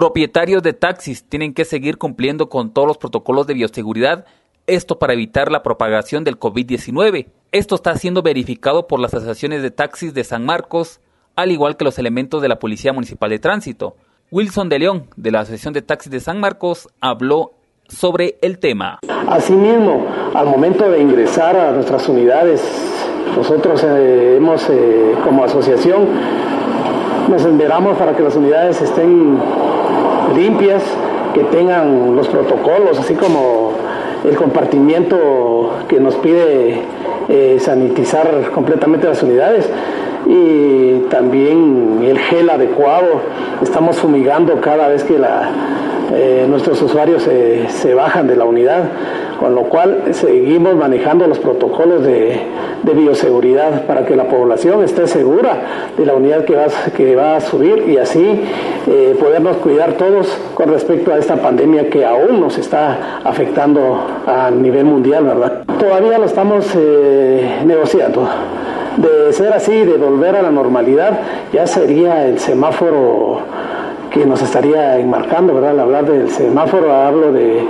Propietarios de taxis tienen que seguir cumpliendo con todos los protocolos de bioseguridad, esto para evitar la propagación del COVID-19. Esto está siendo verificado por las asociaciones de taxis de San Marcos, al igual que los elementos de la Policía Municipal de Tránsito. Wilson de León, de la Asociación de Taxis de San Marcos, habló sobre el tema. Asimismo, al momento de ingresar a nuestras unidades, nosotros eh, hemos, eh, como asociación, nos enveramos para que las unidades estén limpias, que tengan los protocolos, así como el compartimiento que nos pide eh, sanitizar completamente las unidades y también el gel adecuado. Estamos fumigando cada vez que la, eh, nuestros usuarios se bajan de la unidad, con lo cual seguimos manejando los protocolos de, bioseguridad para que la población esté segura de la unidad que va, que va a subir y así eh, podernos cuidar todos con respecto a esta pandemia que aún nos está afectando a nivel mundial, ¿verdad? Todavía lo estamos eh, negociando. De ser así, de volver a la normalidad, ya sería el semáforo que nos estaría enmarcando, ¿verdad? Al hablar del semáforo hablo de,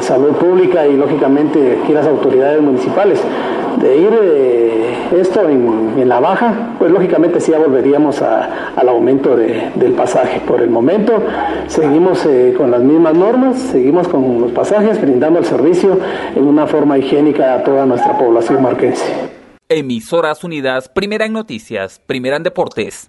salud pública y lógicamente aquí las autoridades municipales. De ir eh, esto en, la baja, pues lógicamente sí ya volveríamos al aumento del pasaje. Por el momento seguimos eh, con las mismas normas, seguimos con los pasajes, brindando el servicio en una forma higiénica a toda nuestra población marquense. Emisoras Unidas, primera en noticias, primera en deportes.